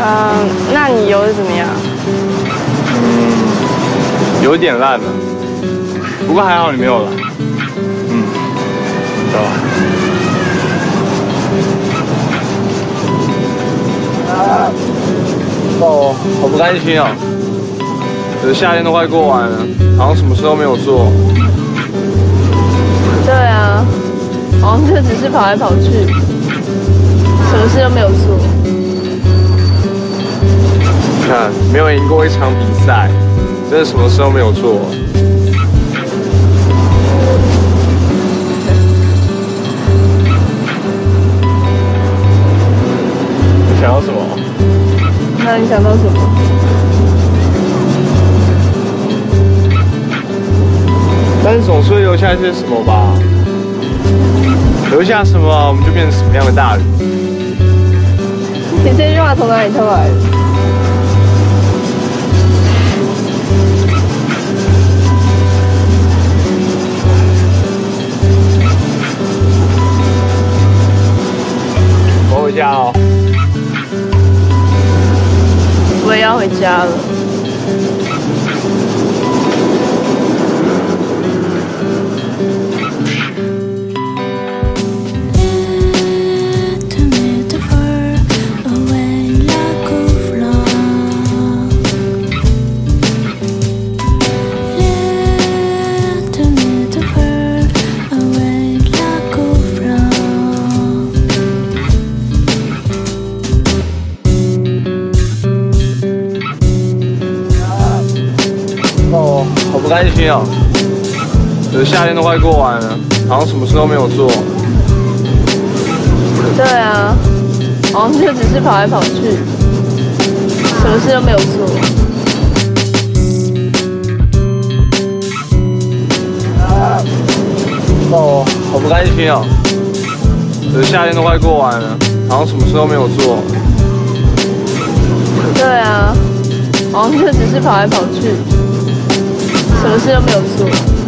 得怎么样？嗯，有点烂了，不过还好你没有来。嗯，走吧。哦，好不甘心啊！可是夏天都快过完了，好像什么事都没有做。对啊，好像就只是跑来跑去，什么事都没有做。没有赢过一场比赛，真的什么事都没有做。你想要什么？那你想到什么？但是总是会留下一些什么吧？留下什么，我们就变成什么样的大人。你这句话从哪里偷来的？家哦。我也要回家了。不甘心啊！可是夏天都快过完了，好像什么事都没有做。对啊，好像就只是跑来跑去，什么事都没有做。哦，好不甘心啊！可是夏天都快过完了，好像什么事都没有做。对啊，好像就只是跑来跑去，什么事都没有做。